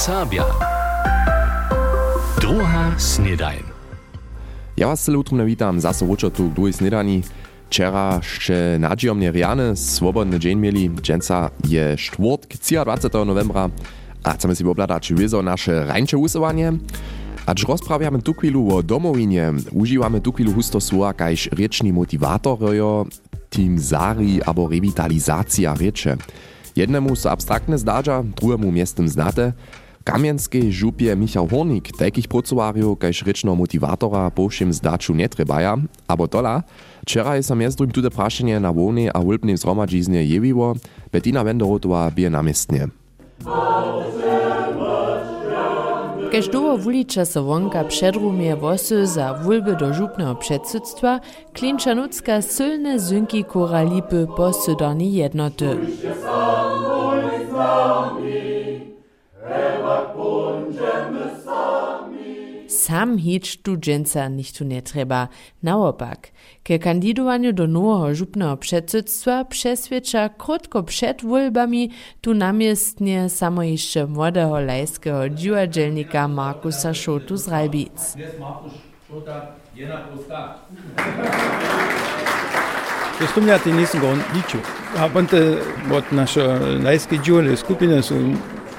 Sablja. Druga snedajn. Ja vas celo utrumno witam, zasobuczo tu drugi snedani. Včeraj še nadžijomne Rijane, svobodne džen imeli, dženca je štvrtk, 24. novembra, a chcemy si obladać wiedzą nasze rańcze usuwanie. Acz rozprawiamy tu chwilu o domowinie, używamy tu chwilu husto słowa kajż rieczni motivatorojo, tim zari albo rewitalizacja riecze. Jednemu se abstraktne zdarza, drugiemu miestem znate, Kamienskiej župie Michał Hornik takich procuariów kaž ryczno motivatora powszym zdaczu nie trebaja, abo tola, wczoraj sam jest drugim tude praszenie na wolnej a wulpnej zromadziznie jewiło, Bettina Wendorotowa bije namiestnie. Každého wuliča sa vonka předrumie vosy za vulby do župného předsudstva, klinčanucka silne zynky kora lipy po jednoty. sam hič tuđenca nič tu ne treba. Naopak, ke kandidovanju do nového župného předsedstva přesvědča krotko před volbami tu náměstně samo ještě mladého lajského džuadželníka Markusa Šotu z Rajbíc. Представляти низко он ничего. А вот наша лайская джуэль, скупина,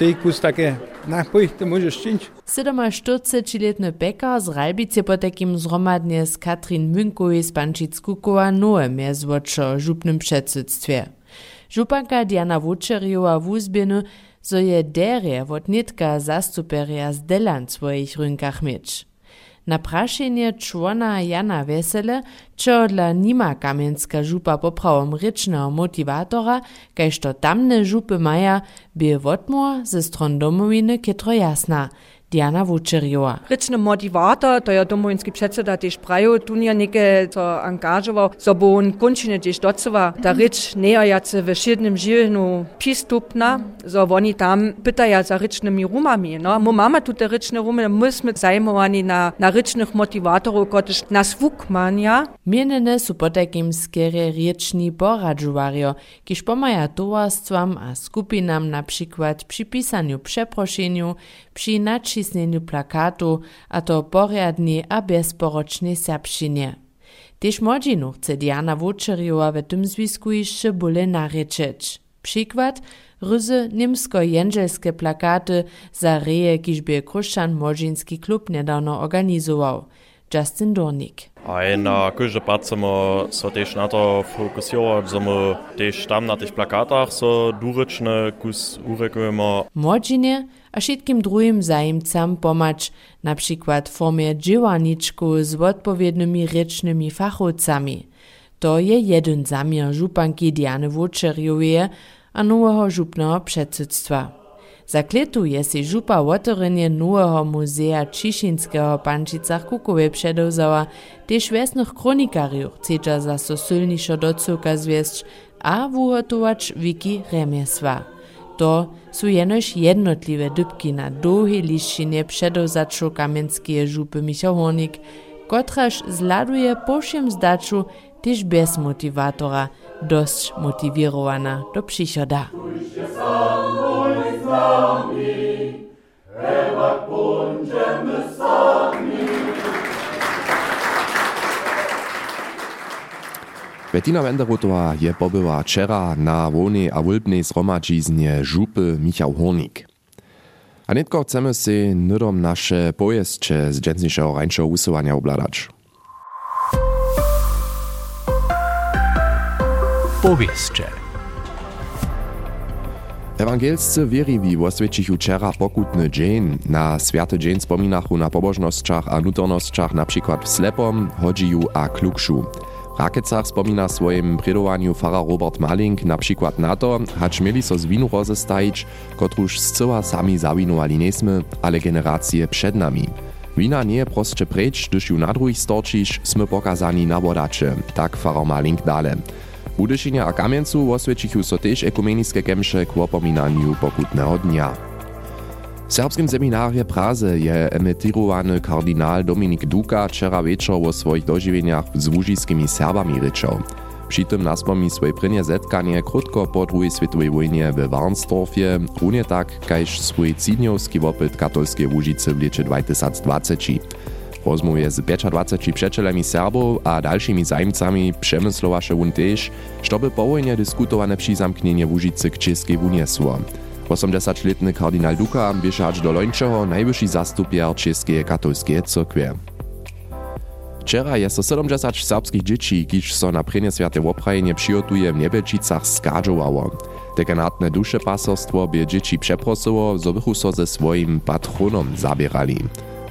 skupine su te kus takie, na pojď, to můžeš činč. 47-letny Becker z Ralbice po takim zhromadnie z Katrin Münkowi z Pančic-Kukowa nowe mezwočo żupnym przedsydstwie. Županka Diana Vučerjova wuzbienu, so je derje wot nitka zastuperia z Delan swoich rynkach mieć. Na praszenie człona Jana Wesele, čo dla nima kamienska župa poprawom rycznego motivatora, kaž to tamne župy maja, by wotmor ze stron jasna – Diana Vučerjova. Rečny motivator, to je domovinski predseda tež prajo, tu nije neke so angažoval, so bo on končine tež docova, ta reč nejajace v širnem življenju pristupna, so oni tam pytaja za rečnimi rumami. No, mo mama tu te rečne rumy, my sme zajmowani na, na rečnych motivatorów, kotryż nas wukmania. Mienene su potakim skere rieczni poradžuwario, kiż pomaja towarstwam a skupinam na przykład przy pisaniu przeproszeniu, przy nacisneniu plakatu, a to poriadnie a bezporočnej serbščinie. Tež młodzinu chce Diana Vučerjova w tym zwisku jeszcze bóle narečeć. Przykład, ryzy niemsko-jędżelskie plakaty za reje, kiż by Kruszczan klub niedawno organizował. Justin Dornik. A na każdy pat smo so też na to fokusować, że my też tam na tych plakatach so duryczne kus urekujemy. Młodzinie a wszystkim drugim zajemcam pomać, na przykład w formie dziełaniczku z odpowiednimi rycznymi fachowcami. To je jeden zamiar żupanki Diany Vučerjowie a nowego żupnego przedsydstwa. Zakletuje si župa otvorenie nového muzea Čišinského pančicach Kukowie předovzała, tež vesnych kronikarjów chceča za so silnišo docovka zviesť a wuhotować wiki remiesła. To su jenož jednotliwe dybki na dłuhej liščinie předovzaču kamienskie župy Michał Hornik, kotraž zladuje po všem zdaču tež bez motivatora, dosť motivírovaná do przychoda. Bettina Wenderotowa je pobyła wczera na wolnej a wulbnej zhromadźiznie żupy Michał Hornik. A netko chcemy si nudom nasze pojeszcze z dżęsniejszego rańszego usuwania obladać. Powieszcze. Ewangelscy wierliwi oswiecichu wczera pokutny dzień. Na święty dzień wspominachu na pobożnościach a nutornościach na przykład w Slepom, Hodziju a Klukszu. W Rakecach wspomina w swoim predowaniu fara Robert Maling na przykład na to, hacz mieli so z winu rozestajić, kotruż sami zawinowali niesmy, ale generacje przed nami. Wina nie je proste precz, gdyż ju na drugich sme pokazani na wodacze, tak fara Maling dale. Udyšenia a Kamieńcu osvědčichu so tež ekumenické kemše k opominaniu pokutného dnia. W serbskim seminarze Praze je emetirowany kardinal Dominik Duka wczera wieczór o swoich dożywieniach z łużyskimi Serbami ryczał. Przy tym naspomni swoje prynje zetkanie krótko po II światowej wojnie w Warnsdorfie, runie tak, kajż swój cidniowski wopyt katolskie Łužice w liczy 2020. Rozmówie z 25 przeczelami Serbów a dalszymi zajmcami przemyslowaše wun też, żeby po wojnie dyskutowane przizamknienie Łužice k Českej wuniesło. 80-letny kardinal Duka bieše aż do lończego najwyższy zastupier Českej katolskiej cyrkwie. Wczera jest so 70 serbskich dzieci, kiż so na prenie świate woprajenie przygotuje w Niebelčicach skadżowało. Dekanatne dusze pasorstwo by dzieci przeprosiło, bychu so ze swoim patronom zabierali.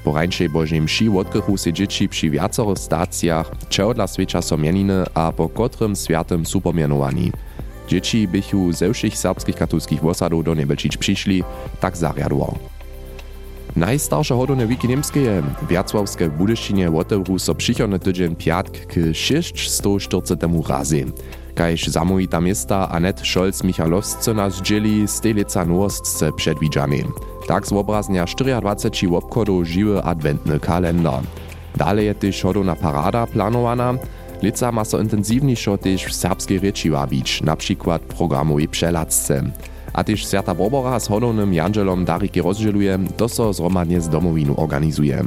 Po rańszej Bożej mši odkrychu se dzieci przy wiacorych stacjach, czego dla świecza so mieniny, a po kotrym światem supermianowani. Dzieci bychu ze všich serbskich katolskich wosadów do Niebelčic przyszli, tak zariadło. Najstarsze hodone wiki niemskie, Wiercławskie w Budyszczynie otewru so przychodny tydzień piatk k 640 razy. Kajż zamówita miasta Anet Scholz-Michalowsce nas dzieli z Stelica Nowostce przedwidziany. Tak z obraznia 24 obchodów żywy adwentny kalendar. Dalej je też hodona parada planowana, Lica ma so intensywniejszo też w serbskiej reči wabić, na przykład programowej przeladce. A też Świata Barbara z hodownym Jangelom Dariki rozdzieluje, to so zromadnie z domowinu organizuje.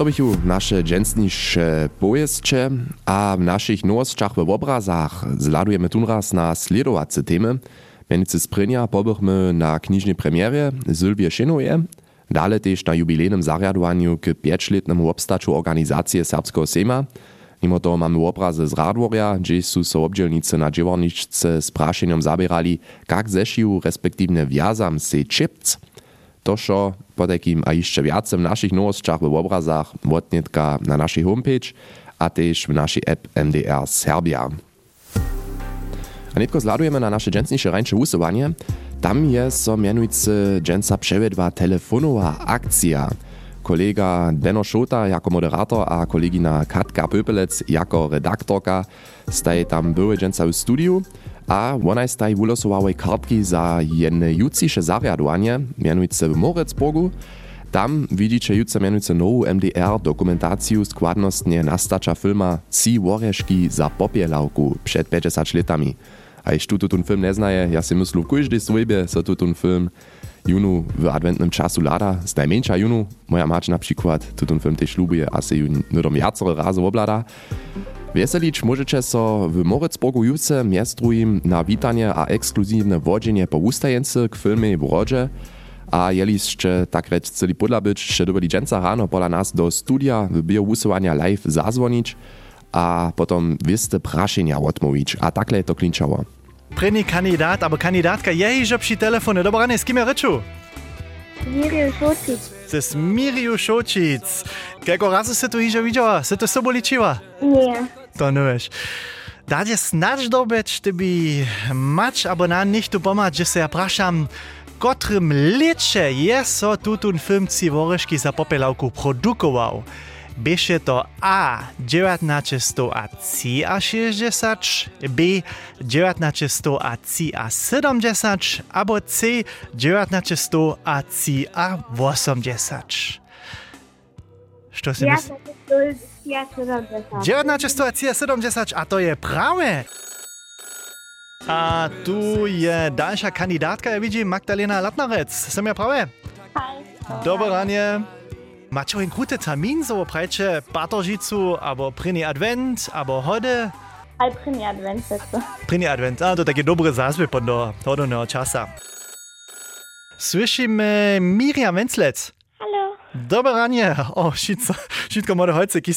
To bychu nasze dżęsnisze pojeszcze, a w naszych nowostkach w obrazach zladujemy tunraz na sledowace temy. Mienicy sprynja pobychmy na knižnej premierze Sylwie Šenoje, Dale też na jubilejnym zariadowaniu k pięćletnemu obstaczu organizacji Serbskiego Sejma. Mimo to mamy obrazy z Radworja, gdzie są so obdzielnicy na dziewarniczce z praszeniem zabierali, jak zesził, respektywnie wiazam se čipc. To šo po takim a jeszcze więcej w naszych nowostkach w obrazach wotnietka na naszej homepage, a też w naszej app MDR Serbia. A netko zladujemy na nasze dżęsniejsze rańcze usuwanie. Tam je so mianujcy dżęsa przewiedła telefonowa akcja. Kolega Benno Szota jako moderator a kolegina Katka Pöpelec jako redaktorka staj tam były dżęsa w studiu, a ona staj wylosowałej kartki za jutrzejsze zariadowanie, mianujcy w Morecburgu. Tam widzicie jutro mianujcy nową MDR dokumentację składnostnie nastacza filma Ci Woreszki za popielałku przed 50 latami. A jeśli tu ten film nie znaje, ja si myślę, w każdej swojbie so tu ten film junu w adwentnym czasu lada, z najmniejsza junu. Moja mać na przykład tu ten film też lubuje, a se ju nudom jacere razy oblada. Weselić możecie so w Moritzburgu jutce miestrujem na witanie a ekskluzywne wodzenie po ustajence k filmie w Rodze. A jeliście tak reć celi podla być, że dobili dżęca rano pola nas do studia w biołusowania live zazwonić, a potom wiste praszenia odmówić, a takle to klinčało. První kandidát, alebo kandidátka je již při telefonu. Dobrá, s kým je reču? Miriam Šočić. Se Miriu Šočic. Koliko razy se tu již viděla? Se to ličiła? Nie. To nevieš. Dáte snaž dobeč, ty by mač abo na nichtu pomať, že sa ja prašam, kotrym lieče je so tutun film vorešky za popelavku produkoval. Беше то А 1960, Б 1970 або С 1980. Што си мислиш? 170. 1970, a to je prawe. A tu je dalšia kandydatka, ja vidím, Magdalena Latnarec. Som ja pravé? Hej. Macie einen guten Termin, so prajče Batožicu, abo Prini Advent, abo Hode? Aj Prini Advent, sečo. Prini Advent, a to takie dobre zazwy pod do hodného časa. Słyszymy Miriam Wenzlec. Hallo. Dobre ranie. O, wszystko, wszystko może chodź, jakieś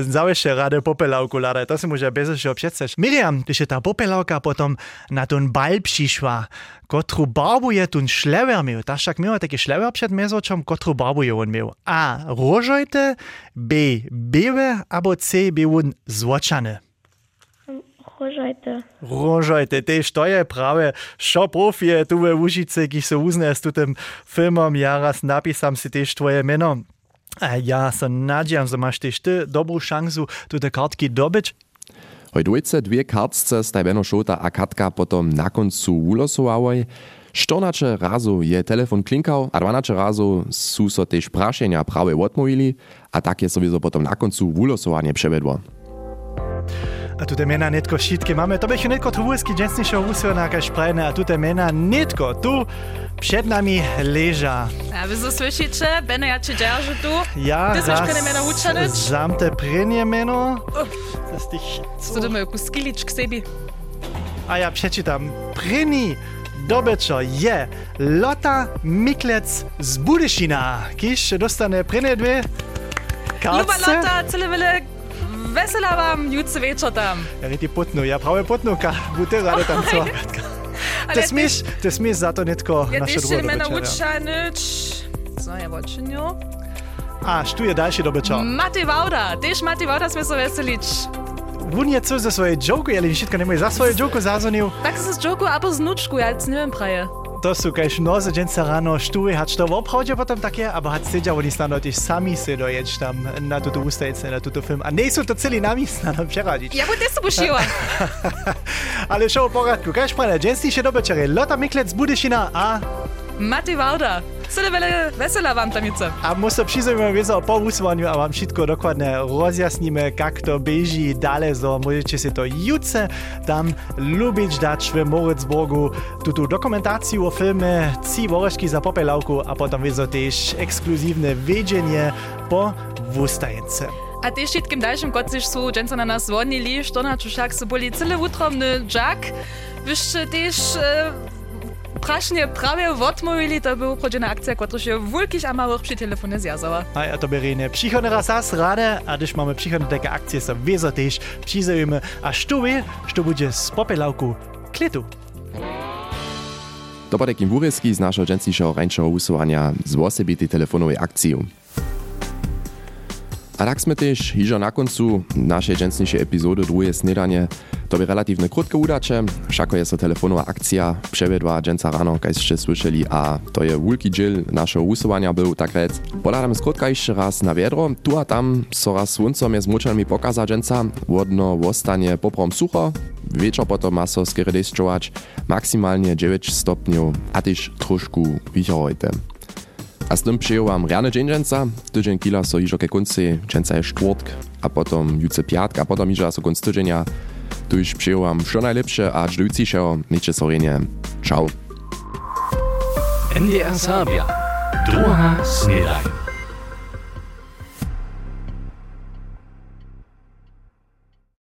zawieszcze rady popelałku lada. To się może bez się przedstawić. Miriam, když je ta popelałka potom na ten bal przyszła, kotru barbu je ten szlewer miał. Tak jak miał taki szlewer przed mezoczom, kotru barbu je on miał. A, różojte, B, białe, albo C, był on. Różojte. Różojte, tež to je prawe, šo profie tu we Łužice, ki se uzne s tutem filmom, ja raz napisam si tež tvoje meno. A ja se nadjam, że masz tež ty dobrú šansu tu te kartki dobyć. Hoj dwójce dwie kartce staj Benno Szota a Katka potom na koncu ulosowałej. 14 razu je telefon klinkał, a 12 razu su so też praszenia prawe odmówili, a tak je sowieso potom na końcu wulosowanie przewiedło. a tudi mena netko šitke mamy. To by się netko trwulski dżensniejsze usio na jakaś prajne, a tutaj mena netko tu przed nami leża. A wy zasłyszycie, będę ja cię dzierżę tu. Ja Ty raz zamte prynie meno. Z tych... Co to mają, kuskilić k sobie? A ja przeczytam. Pryni dobečo je Lota Miklec z Budešina, kiž dostane prenedve. Ljuba Lota, cele vele Vesela vam, jut srečo tam. Ja, niti potno, ja, prav je potnuka, budite rado tam cvakatka. Te smeš, te smeš zato netko ja, naše drugo dobečanje. Ja, ti še me nauča nič, znaje vočenjo. A, štuje daljši dobečal. Mati Vauda, tež Mati Vauda sme so veselič. Vun je cel za svoje joke, ali nišitka nemoj za svoje joke zazonil. Tak se z joke, abo z nučku, ja, ne vem praje. To sú kaž noze dženca ráno štuje, hač to obchode potom také, abo hač sedia, oni snadno tiež sami si dojeď tam na túto ústajce, na túto film. A nie sú to celý nami snadno přeradiť. Ja bym też buszyła. Ale v poradku, kaž prane, dženstejšie dobečere, Lotta Miklec z Budyšina a, Matej Wauda, cyle wyle wesela wam tam jutro. a musím přizujeme vizo po úsvaniu a vám všetko dokładne rozjasníme, jak to beží dále, so môžete si to jutce tam lubiť dať v Moritzburgu túto dokumentáciu o filme Ci vorešky za popelavku a potom vizo tiež exkluzívne vedenie po Wustajence. A też wszystkim dalszym kocisz są dżęca na nas dzwonili, što na czuszak so boli cyle utromny Jack. Wyście też e, prasznie prawie odmówili, to była prodzena akcja, która się wielkich a małych przy telefonie zjazała. A ja to berine przychodne raz raz rade, a když máme przychodne takie akcie, so vizo tiež přizujeme a vie, što bude z popelavku klitu. To bude takim wurysky z naszego dżęstniejszego rańszego usuwania z osobitej telefonowej akcji. A tak sme też hižo na koncu naszej dżęstniejszej epizody drugie snedanie. To by relatywne krótkie udacze, všako je so telefonowa akcja przewiedła dżęca rano, kaj ste słyszeli, a to je wielki dziel naszego usuwania był, tak rec. Poladamy skrótka jeszcze raz na wiadro, tu a tam so raz słońcom je z muczami pokaza dżęca, wodno wostanie poprom sucho, wieczor potom ma so skeredesčować maksymalnie 9 stopniów, a też troszkę wichorojte. A z tym przyjął wam rany dzień dżęca, tydzień kila so iżo ke końcy, dżęca je czwartk, a potom juce piatk, a potom iżo so konc tydzienia. Tu już przyjął wam wszystko najlepsze, a dżdujciszego, miejcie sorenie. Ciao. NDR Sabia. Druga snedajn.